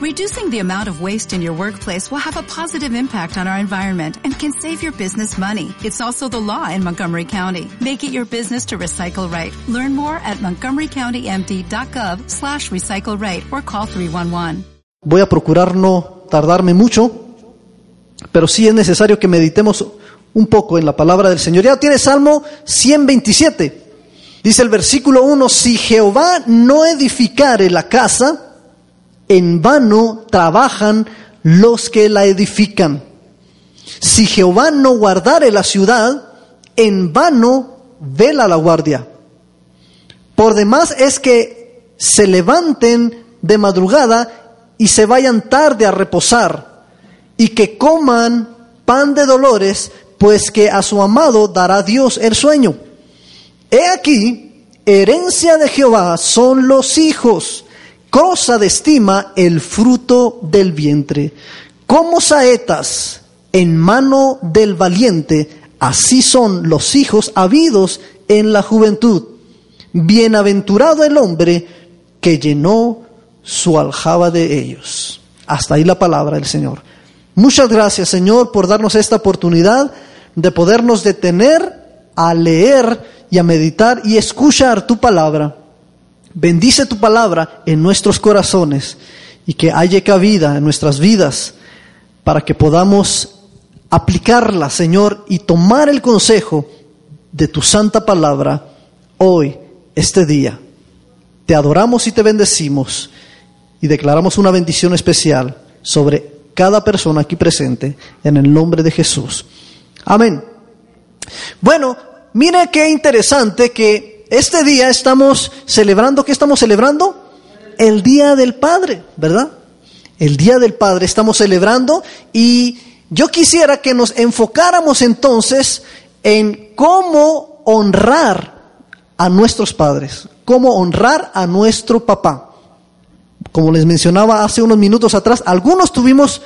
Reducing the amount of waste in your workplace will have a positive impact on our environment and can save your business money. It's also the law in Montgomery County. Make it your business to recycle right. Learn more at montgomerycountymd.gov slash recycle right or call 311. Voy a procurar no tardarme mucho, pero sí es necesario que meditemos un poco en la palabra del Señor. Ya tiene Salmo 127. Dice el versículo 1, si Jehová no edificare la casa, en vano trabajan los que la edifican. Si Jehová no guardare la ciudad, en vano vela la guardia. Por demás es que se levanten de madrugada y se vayan tarde a reposar, y que coman pan de dolores, pues que a su amado dará Dios el sueño. He aquí, herencia de Jehová son los hijos, cosa de estima el fruto del vientre. Como saetas en mano del valiente, así son los hijos habidos en la juventud. Bienaventurado el hombre que llenó su aljaba de ellos. Hasta ahí la palabra del Señor. Muchas gracias, Señor, por darnos esta oportunidad de podernos detener a leer y a meditar y escuchar tu palabra. Bendice tu palabra en nuestros corazones y que haya cabida en nuestras vidas para que podamos aplicarla, Señor, y tomar el consejo de tu santa palabra hoy, este día. Te adoramos y te bendecimos y declaramos una bendición especial sobre cada persona aquí presente en el nombre de Jesús. Amén. Bueno, mire qué interesante que este día estamos celebrando, ¿qué estamos celebrando? El Día del Padre, ¿verdad? El Día del Padre estamos celebrando y yo quisiera que nos enfocáramos entonces en cómo honrar a nuestros padres, cómo honrar a nuestro papá. Como les mencionaba hace unos minutos atrás, algunos tuvimos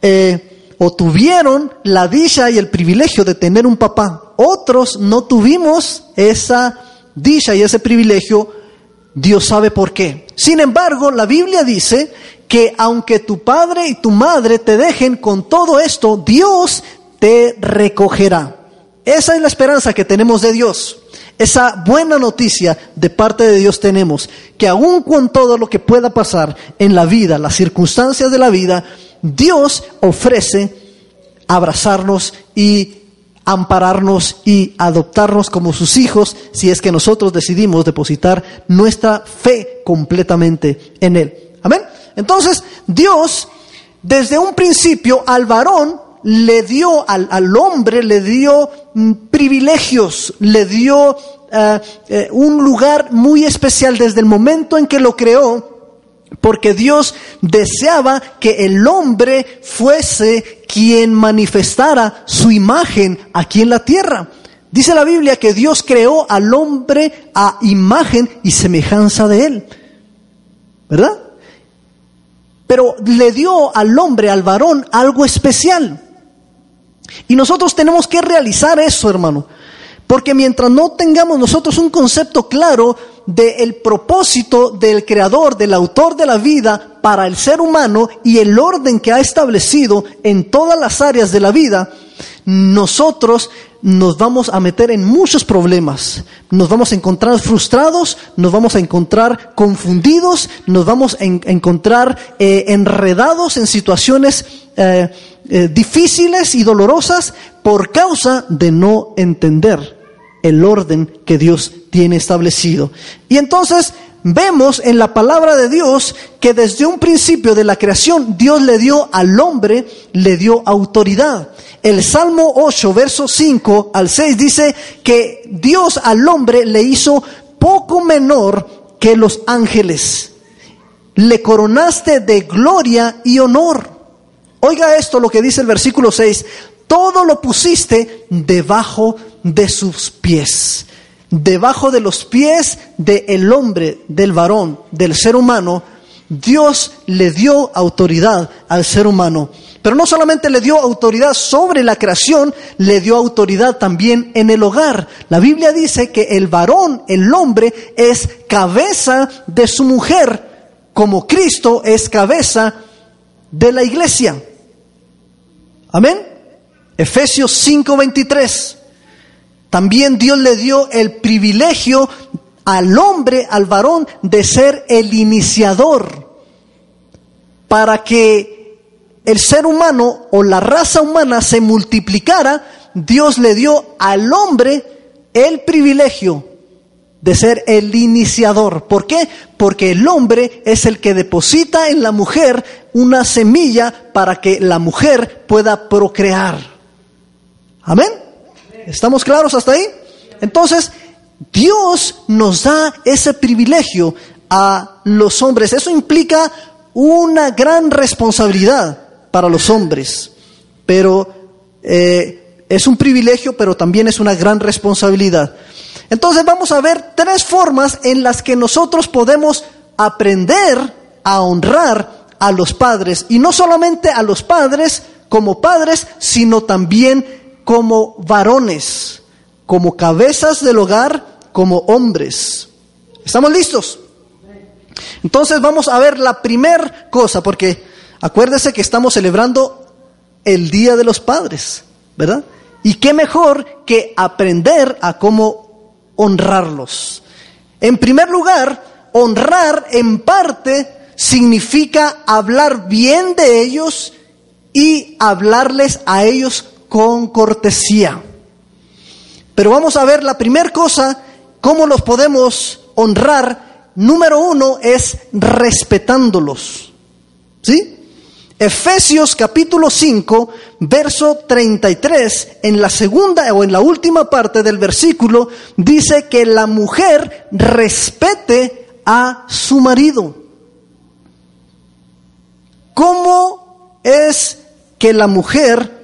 eh, o tuvieron la dicha y el privilegio de tener un papá. Otros no tuvimos esa dicha y ese privilegio. Dios sabe por qué. Sin embargo, la Biblia dice que aunque tu padre y tu madre te dejen con todo esto, Dios te recogerá. Esa es la esperanza que tenemos de Dios. Esa buena noticia de parte de Dios tenemos, que aun con todo lo que pueda pasar en la vida, las circunstancias de la vida, Dios ofrece abrazarnos y ampararnos y adoptarnos como sus hijos si es que nosotros decidimos depositar nuestra fe completamente en Él. Amén. Entonces, Dios, desde un principio al varón, le dio al, al hombre, le dio mm, privilegios, le dio eh, eh, un lugar muy especial desde el momento en que lo creó, porque Dios deseaba que el hombre fuese quien manifestara su imagen aquí en la tierra. Dice la Biblia que Dios creó al hombre a imagen y semejanza de él. ¿Verdad? Pero le dio al hombre, al varón, algo especial. Y nosotros tenemos que realizar eso, hermano. Porque mientras no tengamos nosotros un concepto claro del propósito del creador, del autor de la vida para el ser humano y el orden que ha establecido en todas las áreas de la vida, nosotros nos vamos a meter en muchos problemas. Nos vamos a encontrar frustrados, nos vamos a encontrar confundidos, nos vamos a encontrar eh, enredados en situaciones eh, eh, difíciles y dolorosas por causa de no entender el orden que Dios tiene establecido. Y entonces vemos en la palabra de Dios que desde un principio de la creación Dios le dio al hombre, le dio autoridad. El Salmo 8, verso 5 al 6 dice que Dios al hombre le hizo poco menor que los ángeles. Le coronaste de gloria y honor. Oiga esto lo que dice el versículo 6. Todo lo pusiste debajo de sus pies. Debajo de los pies del hombre, del varón, del ser humano, Dios le dio autoridad al ser humano. Pero no solamente le dio autoridad sobre la creación, le dio autoridad también en el hogar. La Biblia dice que el varón, el hombre, es cabeza de su mujer, como Cristo es cabeza de la iglesia. Amén. Efesios 5:23. También Dios le dio el privilegio al hombre, al varón, de ser el iniciador para que el ser humano o la raza humana se multiplicara, Dios le dio al hombre el privilegio de ser el iniciador. ¿Por qué? Porque el hombre es el que deposita en la mujer una semilla para que la mujer pueda procrear. Amén. ¿Estamos claros hasta ahí? Entonces, Dios nos da ese privilegio a los hombres. Eso implica una gran responsabilidad para los hombres, pero eh, es un privilegio, pero también es una gran responsabilidad. Entonces vamos a ver tres formas en las que nosotros podemos aprender a honrar a los padres, y no solamente a los padres como padres, sino también como varones, como cabezas del hogar, como hombres. ¿Estamos listos? Entonces vamos a ver la primer cosa, porque acuérdese que estamos celebrando el Día de los Padres, ¿verdad? Y qué mejor que aprender a cómo honrarlos. En primer lugar, honrar en parte significa hablar bien de ellos y hablarles a ellos con cortesía. Pero vamos a ver la primera cosa, cómo los podemos honrar número uno es respetándolos. ¿Sí? Efesios capítulo 5, verso 33, en la segunda o en la última parte del versículo, dice que la mujer respete a su marido. ¿Cómo es que la mujer,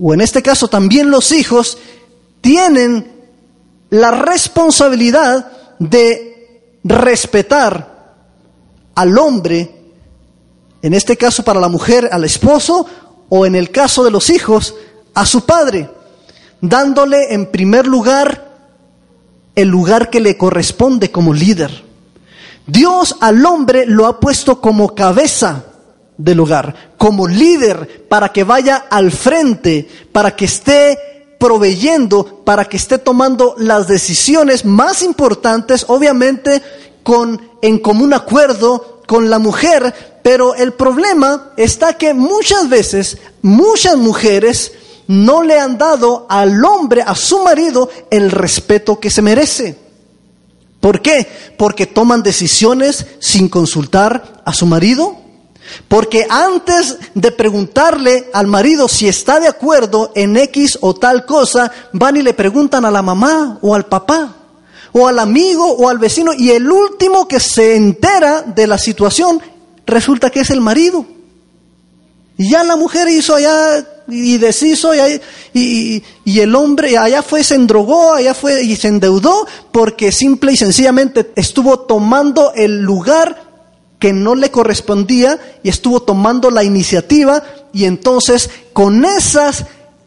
o en este caso también los hijos, tienen la responsabilidad de respetar al hombre, en este caso para la mujer, al esposo, o en el caso de los hijos, a su padre, dándole en primer lugar el lugar que le corresponde como líder. Dios al hombre lo ha puesto como cabeza del hogar, como líder, para que vaya al frente, para que esté proveyendo para que esté tomando las decisiones más importantes, obviamente con, en común acuerdo con la mujer, pero el problema está que muchas veces, muchas mujeres no le han dado al hombre, a su marido, el respeto que se merece. ¿Por qué? Porque toman decisiones sin consultar a su marido, porque antes de preguntarle al marido si está de acuerdo en X o tal cosa, van y le preguntan a la mamá o al papá o al amigo o al vecino y el último que se entera de la situación resulta que es el marido. Y ya la mujer hizo allá y deshizo y, y, el hombre allá fue, se endrogó, allá fue y se endeudó porque simple y sencillamente estuvo tomando el lugar que no le correspondía y estuvo tomando la iniciativa y entonces con esas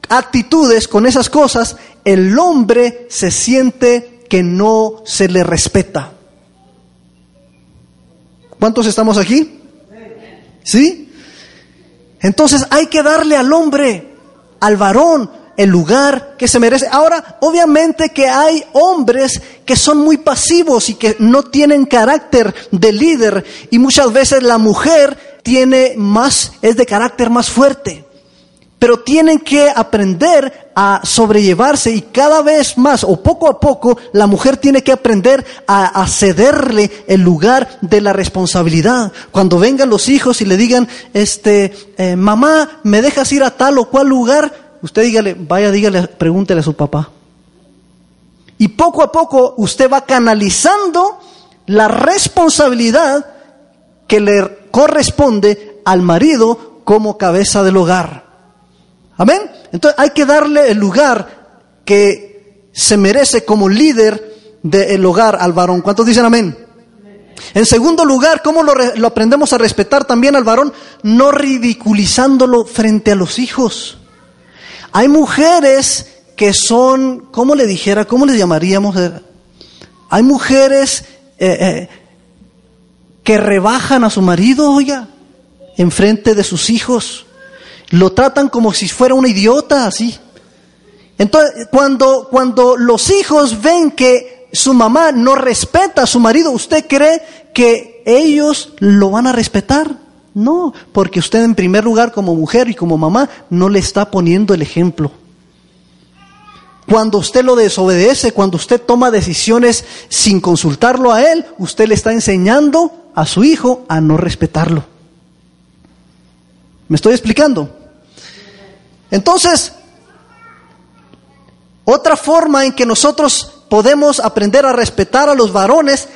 actitudes, con esas cosas, el hombre se siente que no se le respeta. ¿Cuántos estamos aquí? ¿Sí? Entonces hay que darle al hombre, al varón, el lugar que se merece. Ahora, obviamente que hay hombres que son muy pasivos y que no tienen carácter de líder y muchas veces la mujer tiene más, es de carácter más fuerte. Pero tienen que aprender a sobrellevarse y cada vez más o poco a poco la mujer tiene que aprender a, cederle el lugar de la responsabilidad. Cuando vengan los hijos y le digan, este, eh, mamá, ¿me dejas ir a tal o cual lugar? Usted dígale, vaya, dígale, pregúntele a su papá. Y poco a poco usted va canalizando la responsabilidad que le corresponde al marido como cabeza del hogar. Amén. Entonces hay que darle el lugar que se merece como líder del hogar al varón. ¿Cuántos dicen amén? En segundo lugar, ¿cómo lo, lo aprendemos a respetar también al varón? No ridiculizándolo frente a los hijos. Hay mujeres que son, ¿cómo le dijera? ¿Cómo le llamaríamos? Hay mujeres eh, eh, que rebajan a su marido, oiga, enfrente de sus hijos. Lo tratan como si fuera una idiota, así. Entonces, cuando, cuando los hijos ven que su mamá no respeta a su marido, ¿usted cree que ellos lo van a respetar? No, porque usted en primer lugar como mujer y como mamá no le está poniendo el ejemplo. Cuando usted lo desobedece, cuando usted toma decisiones sin consultarlo a él, usted le está enseñando a su hijo a no respetarlo. ¿Me estoy explicando? Entonces, otra forma en que nosotros podemos aprender a respetar a los varones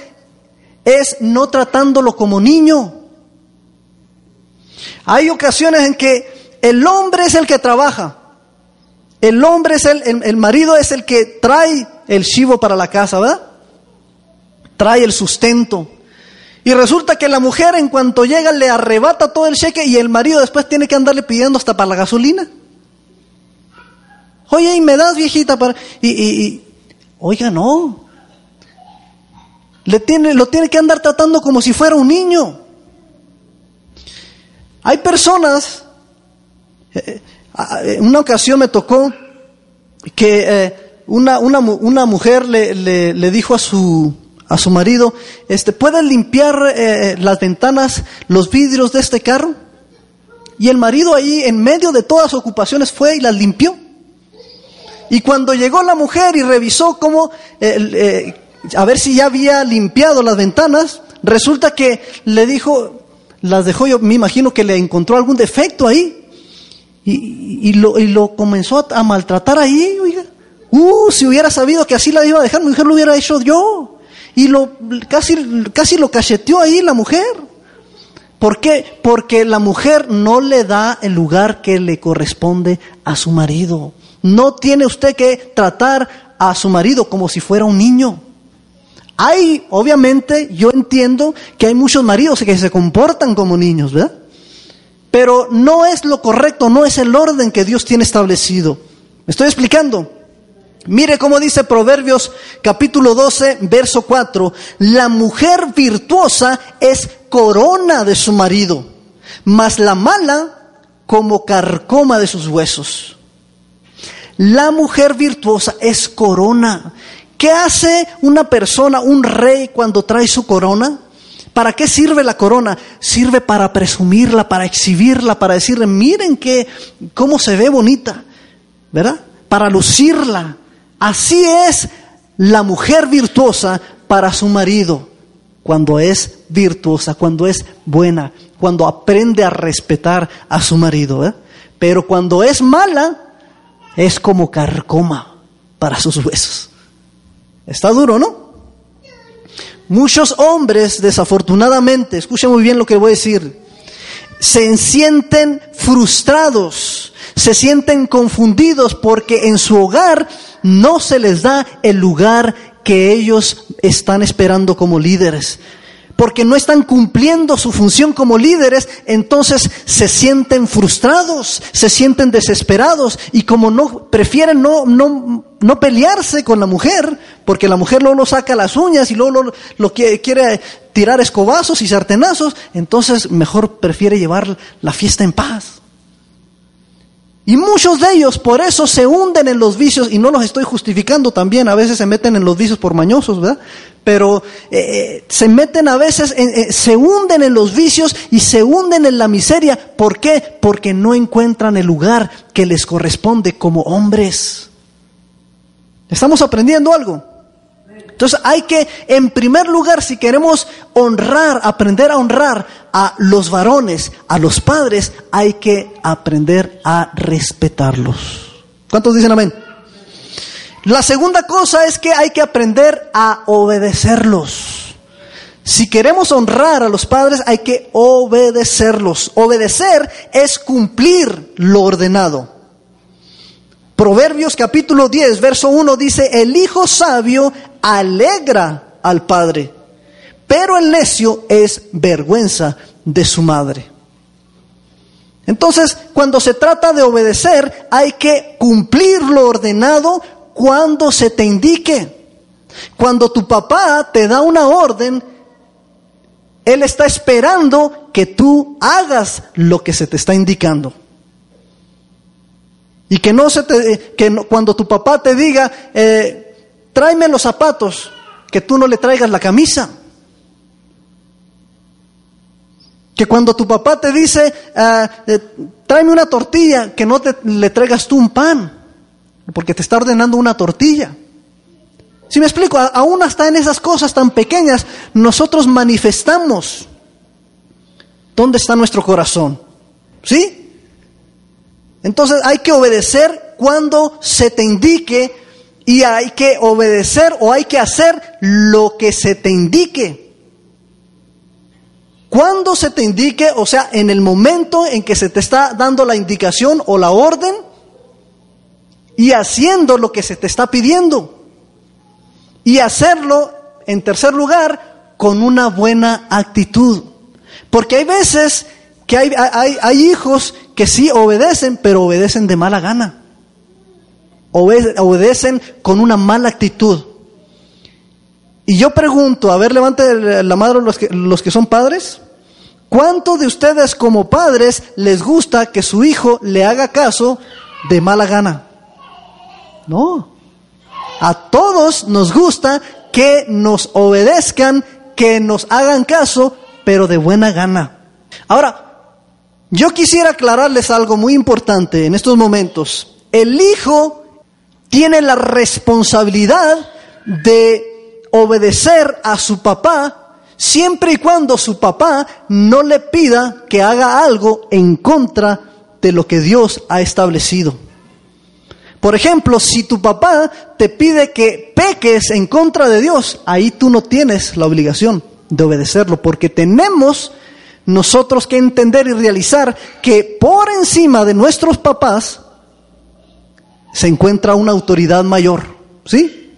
es no tratándolo como niño. Hay ocasiones en que el hombre es el que trabaja. El hombre es el, el, marido es el que trae el chivo para la casa, ¿verdad? Trae el sustento. Y resulta que la mujer en cuanto llega le arrebata todo el cheque y el marido después tiene que andarle pidiendo hasta para la gasolina. Oye, ¿y me das viejita para...? Y, y, oiga, no. Le tiene, lo tiene que andar tratando como si fuera un niño. Hay personas, eh, en eh, una ocasión me tocó que eh, una, una, una, mujer le, le, dijo a su, a su marido, este, ¿puedes limpiar eh, las ventanas, los vidrios de este carro? Y el marido ahí, en medio de todas sus ocupaciones, fue y las limpió. Y cuando llegó la mujer y revisó cómo, eh, eh, a ver si ya había limpiado las ventanas, resulta que le dijo, las dejó yo, me imagino que le encontró algún defecto ahí. Y, y, lo, y lo, comenzó a, maltratar ahí, oiga. Uh, si hubiera sabido que así la iba a dejar, mi mujer lo hubiera hecho yo. Y lo, casi, casi lo cacheteó ahí la mujer. ¿Por qué? Porque la mujer no le da el lugar que le corresponde a su marido. No tiene usted que tratar a su marido como si fuera un niño. Hay, obviamente, yo entiendo que hay muchos maridos que se comportan como niños, ¿verdad? Pero no es lo correcto, no es el orden que Dios tiene establecido. ¿Me estoy explicando? Mire cómo dice Proverbios capítulo 12, verso 4. La mujer virtuosa es corona de su marido, mas la mala como carcoma de sus huesos. La mujer virtuosa es corona. ¿Qué hace una persona, un rey, cuando trae su corona? ¿Para qué sirve la corona? Sirve para presumirla, para exhibirla, para decirle, miren que, cómo se ve bonita, ¿verdad? Para lucirla. Así es la mujer virtuosa para su marido, cuando es virtuosa, cuando es buena, cuando aprende a respetar a su marido. ¿eh? Pero cuando es mala, es como carcoma para sus huesos. Está duro, ¿no? Muchos hombres, desafortunadamente, escuchen muy bien lo que voy a decir, se sienten frustrados, se sienten confundidos porque en su hogar no se les da el lugar que ellos están esperando como líderes porque no están cumpliendo su función como líderes, entonces se sienten frustrados, se sienten desesperados y como no prefieren no, no, no pelearse con la mujer, porque la mujer luego lo saca las uñas y luego lo, lo quiere, quiere tirar escobazos y sartenazos, entonces mejor prefiere llevar la fiesta en paz. Y muchos de ellos por eso se hunden en los vicios, y no los estoy justificando también, a veces se meten en los vicios por mañosos, ¿verdad? Pero eh, se meten a veces, eh, se hunden en los vicios y se hunden en la miseria. ¿Por qué? Porque no encuentran el lugar que les corresponde como hombres. ¿Estamos aprendiendo algo? Entonces hay que, en primer lugar, si queremos honrar, aprender a honrar a los varones, a los padres, hay que aprender a respetarlos. ¿Cuántos dicen amén? La segunda cosa es que hay que aprender a obedecerlos. Si queremos honrar a los padres, hay que obedecerlos. Obedecer es cumplir lo ordenado. Proverbios capítulo 10, verso 1 dice, el hijo sabio alegra al padre, pero el necio es vergüenza de su madre. Entonces, cuando se trata de obedecer, hay que cumplir lo ordenado cuando se te indique. Cuando tu papá te da una orden, Él está esperando que tú hagas lo que se te está indicando. Y que no se te, que cuando tu papá te diga, eh, tráeme los zapatos, que tú no le traigas la camisa. Que cuando tu papá te dice, ah, eh, tráeme una tortilla, que no te, le traigas tú un pan, porque te está ordenando una tortilla. Si me explico, aún hasta en esas cosas tan pequeñas, nosotros manifestamos dónde está nuestro corazón. ¿Sí? Entonces hay que obedecer cuando se te indique y hay que obedecer o hay que hacer lo que se te indique. Cuando se te indique, o sea, en el momento en que se te está dando la indicación o la orden y haciendo lo que se te está pidiendo. Y hacerlo, en tercer lugar, con una buena actitud. Porque hay veces que hay, hay, hijos que sí obedecen, pero obedecen de mala gana. Obedecen con una mala actitud. Y yo pregunto, a ver, levante la mano los que, los que son padres. ¿Cuántos de ustedes como padres les gusta que su hijo le haga caso de mala gana? No. A todos nos gusta que nos obedezcan, que nos hagan caso, pero de buena gana. Ahora, yo quisiera aclararles algo muy importante en estos momentos. El hijo tiene la responsabilidad de obedecer a su papá siempre y cuando su papá no le pida que haga algo en contra de lo que Dios ha establecido. Por ejemplo, si tu papá te pide que peques en contra de Dios, ahí tú no tienes la obligación de obedecerlo, porque tenemos nosotros que entender y realizar que por encima de nuestros papás se encuentra una autoridad mayor, ¿sí?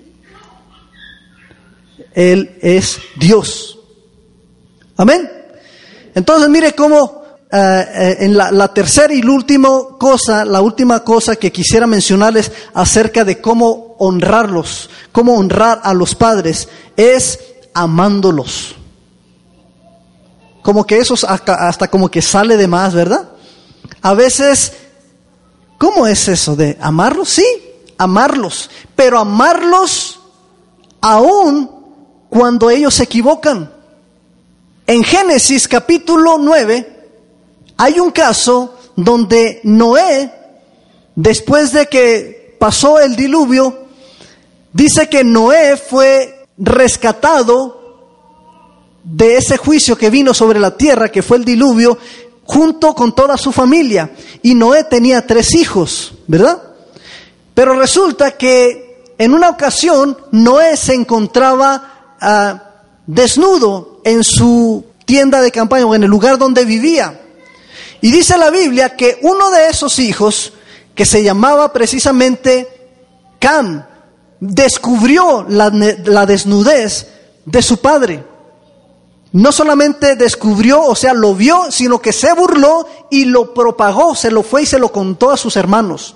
Él es Dios. Amén. Entonces mire cómo eh, eh, en la, tercera y la última cosa, la última cosa que quisiera mencionarles acerca de cómo honrarlos, cómo honrar a los padres, es amándolos. Como que eso hasta, como que sale de más, ¿verdad? A veces, ¿cómo es eso de amarlos? Sí, amarlos, pero amarlos aún cuando ellos se equivocan. En Génesis capítulo 9 hay un caso donde Noé, después de que pasó el diluvio, dice que Noé fue rescatado de ese juicio que vino sobre la tierra, que fue el diluvio, junto con toda su familia. Y Noé tenía tres hijos, ¿verdad? Pero resulta que en una ocasión Noé se encontraba ah, desnudo en su tienda de campaña o en el lugar donde vivía. Y dice la Biblia que uno de esos hijos, que se llamaba precisamente Cam, descubrió la, la desnudez de su padre no solamente descubrió, o sea, lo vio, sino que se burló y lo propagó, se lo fue y se lo contó a sus hermanos.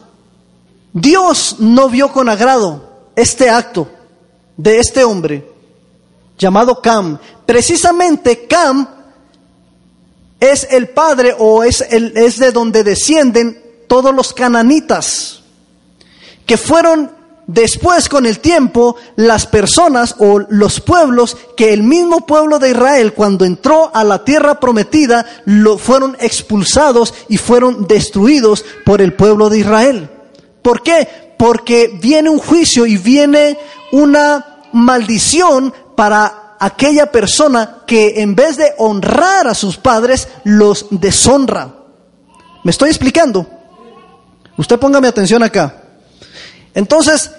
Dios no vio con agrado este acto de este hombre llamado Cam. Precisamente Cam es el padre o es, el, es de donde descienden todos los cananitas, que fueron Después, con el tiempo, las personas o los pueblos que el mismo pueblo de Israel, cuando entró a la tierra prometida, lo fueron expulsados y fueron destruidos por el pueblo de Israel. ¿Por qué? Porque viene un juicio y viene una maldición para aquella persona que en vez de honrar a sus padres, los deshonra. ¿Me estoy explicando? Usted póngame atención acá. Entonces,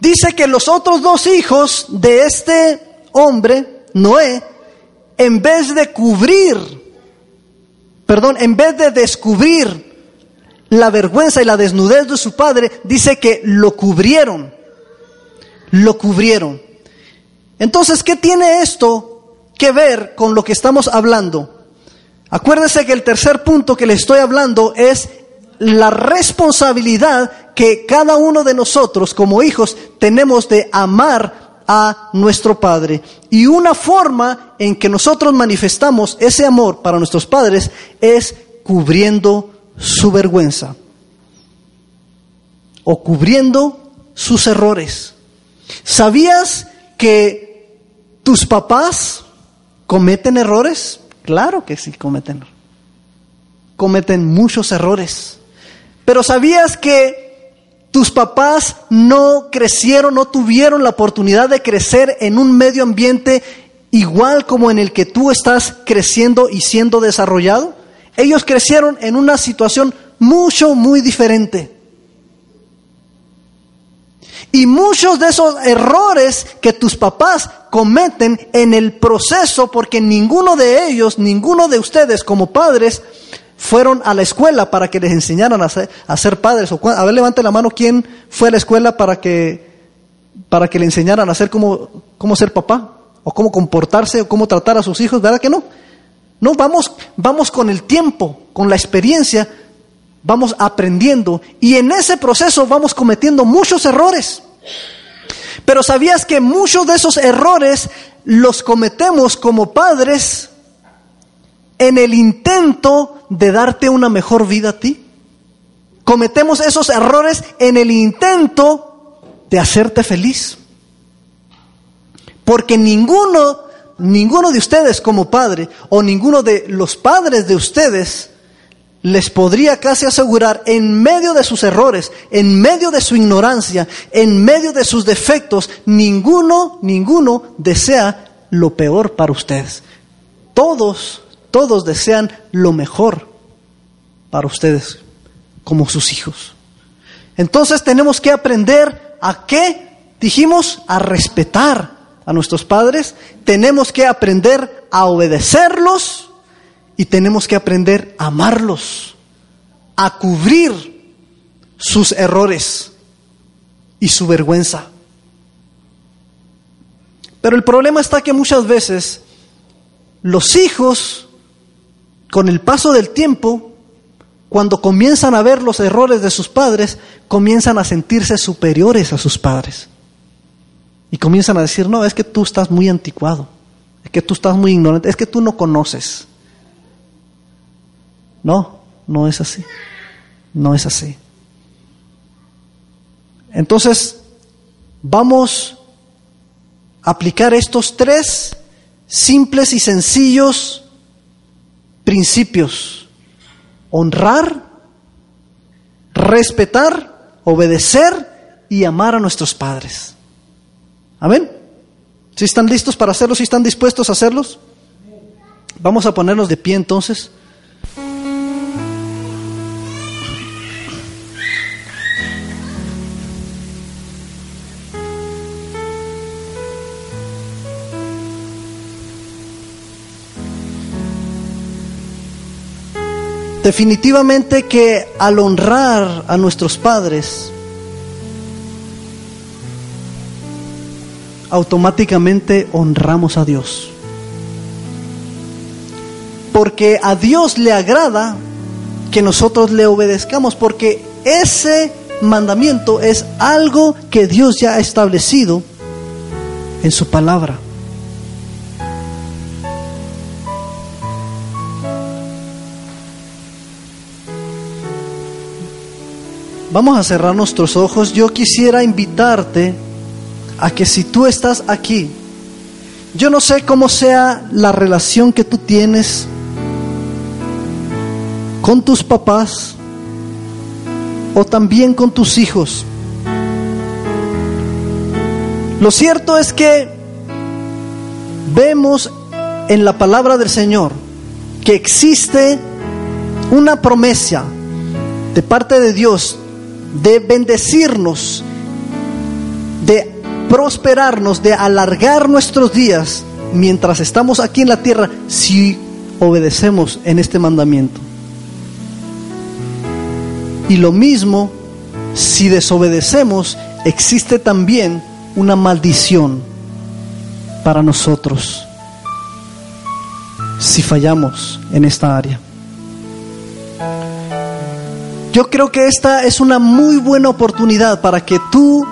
dice que los otros dos hijos de este hombre, Noé, en vez de cubrir, perdón, en vez de descubrir la vergüenza y la desnudez de su padre, dice que lo cubrieron. Lo cubrieron. Entonces, ¿qué tiene esto que ver con lo que estamos hablando? Acuérdese que el tercer punto que le estoy hablando es la responsabilidad que cada uno de nosotros como hijos tenemos de amar a nuestro Padre. Y una forma en que nosotros manifestamos ese amor para nuestros padres es cubriendo su vergüenza o cubriendo sus errores. ¿Sabías que tus papás cometen errores? Claro que sí, cometen. Cometen muchos errores. Pero ¿sabías que tus papás no crecieron, no tuvieron la oportunidad de crecer en un medio ambiente igual como en el que tú estás creciendo y siendo desarrollado? Ellos crecieron en una situación mucho, muy diferente. Y muchos de esos errores que tus papás cometen en el proceso, porque ninguno de ellos, ninguno de ustedes como padres, fueron a la escuela para que les enseñaran a ser, padres. O, a ver, levante la mano, ¿quién fue a la escuela para que, para que le enseñaran a ser cómo, cómo ser papá? O cómo comportarse, o cómo tratar a sus hijos, ¿verdad que no? No, vamos, vamos con el tiempo, con la experiencia, vamos aprendiendo y en ese proceso vamos cometiendo muchos errores. Pero ¿sabías que muchos de esos errores los cometemos como padres en el intento de darte una mejor vida a ti. Cometemos esos errores en el intento de hacerte feliz. Porque ninguno, ninguno de ustedes como padre o ninguno de los padres de ustedes les podría casi asegurar en medio de sus errores, en medio de su ignorancia, en medio de sus defectos, ninguno, ninguno desea lo peor para ustedes. Todos todos desean lo mejor para ustedes como sus hijos. Entonces tenemos que aprender a qué, dijimos, a respetar a nuestros padres, tenemos que aprender a obedecerlos y tenemos que aprender a amarlos, a cubrir sus errores y su vergüenza. Pero el problema está que muchas veces los hijos con el paso del tiempo, cuando comienzan a ver los errores de sus padres, comienzan a sentirse superiores a sus padres. Y comienzan a decir, no, es que tú estás muy anticuado, es que tú estás muy ignorante, es que tú no conoces. No, no es así. No es así. Entonces, vamos a aplicar estos tres simples y sencillos principios. Honrar, respetar, obedecer y amar a nuestros padres. Amén. ¿Si están listos para hacerlos? ¿Si están dispuestos a hacerlos? Vamos a ponernos de pie entonces. Definitivamente que al honrar a nuestros padres, automáticamente honramos a Dios. Porque a Dios le agrada que nosotros le obedezcamos, porque ese mandamiento es algo que Dios ya ha establecido en su palabra. Vamos a cerrar nuestros ojos. Yo quisiera invitarte a que si tú estás aquí, yo no sé cómo sea la relación que tú tienes con tus papás o también con tus hijos. Lo cierto es que vemos en la palabra del Señor que existe una promesa de parte de Dios de bendecirnos, de prosperarnos, de alargar nuestros días mientras estamos aquí en la tierra si obedecemos en este mandamiento. Y lo mismo, si desobedecemos, existe también una maldición para nosotros si fallamos en esta área. Yo creo que esta es una muy buena oportunidad para que tú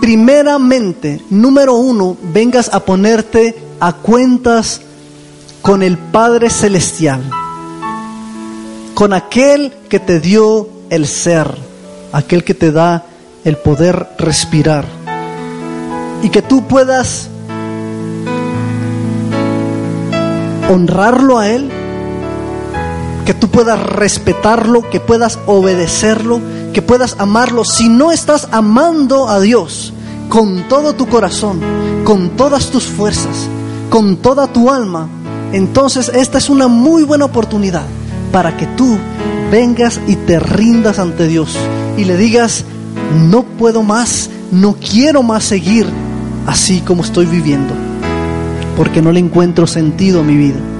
primeramente, número uno, vengas a ponerte a cuentas con el Padre Celestial, con aquel que te dio el ser, aquel que te da el poder respirar, y que tú puedas honrarlo a Él, que tú puedas respetarlo, que puedas obedecerlo, que puedas amarlo. Si no estás amando a Dios con todo tu corazón, con todas tus fuerzas, con toda tu alma, entonces esta es una muy buena oportunidad para que tú vengas y te rindas ante Dios y le digas, no puedo más, no quiero más seguir así como estoy viviendo, porque no le encuentro sentido a mi vida.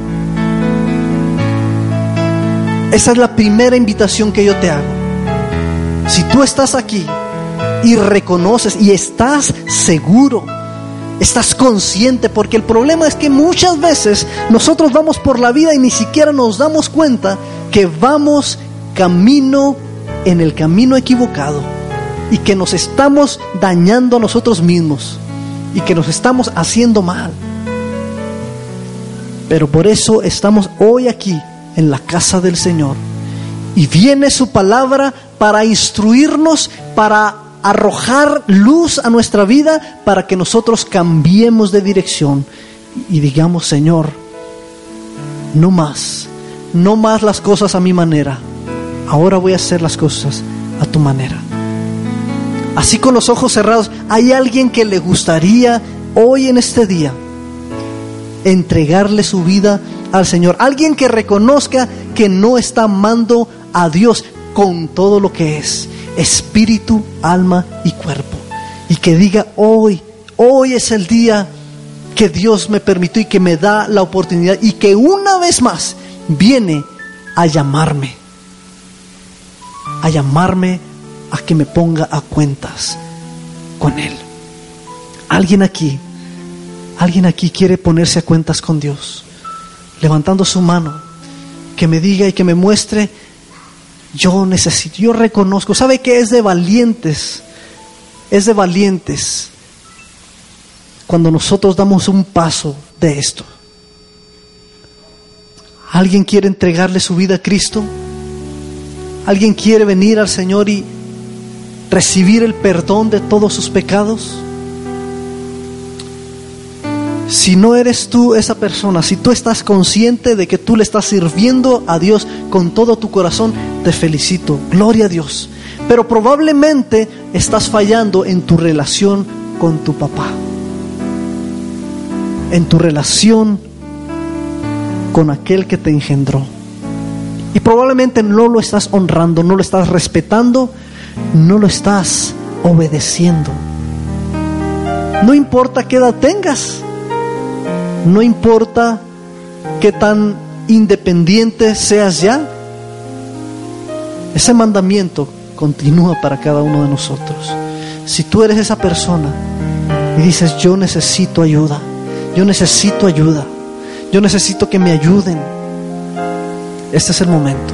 Esa es la primera invitación que yo te hago. Si tú estás aquí y reconoces y estás seguro, estás consciente, porque el problema es que muchas veces nosotros vamos por la vida y ni siquiera nos damos cuenta que vamos camino en el camino equivocado y que nos estamos dañando a nosotros mismos y que nos estamos haciendo mal. Pero por eso estamos hoy aquí en la casa del Señor. Y viene su palabra para instruirnos, para arrojar luz a nuestra vida, para que nosotros cambiemos de dirección y digamos, Señor, no más, no más las cosas a mi manera, ahora voy a hacer las cosas a tu manera. Así con los ojos cerrados, ¿hay alguien que le gustaría hoy en este día entregarle su vida al Señor. Alguien que reconozca que no está amando a Dios con todo lo que es, espíritu, alma y cuerpo. Y que diga, hoy, hoy es el día que Dios me permitió y que me da la oportunidad y que una vez más viene a llamarme, a llamarme a que me ponga a cuentas con Él. Alguien aquí, alguien aquí quiere ponerse a cuentas con Dios levantando su mano, que me diga y que me muestre, yo necesito, yo reconozco, ¿sabe que es de valientes? Es de valientes cuando nosotros damos un paso de esto. ¿Alguien quiere entregarle su vida a Cristo? ¿Alguien quiere venir al Señor y recibir el perdón de todos sus pecados? Si no eres tú esa persona, si tú estás consciente de que tú le estás sirviendo a Dios con todo tu corazón, te felicito. Gloria a Dios. Pero probablemente estás fallando en tu relación con tu papá. En tu relación con aquel que te engendró. Y probablemente no lo estás honrando, no lo estás respetando, no lo estás obedeciendo. No importa qué edad tengas. No importa qué tan independiente seas ya, ese mandamiento continúa para cada uno de nosotros. Si tú eres esa persona y dices, yo necesito ayuda, yo necesito ayuda, yo necesito que me ayuden, este es el momento.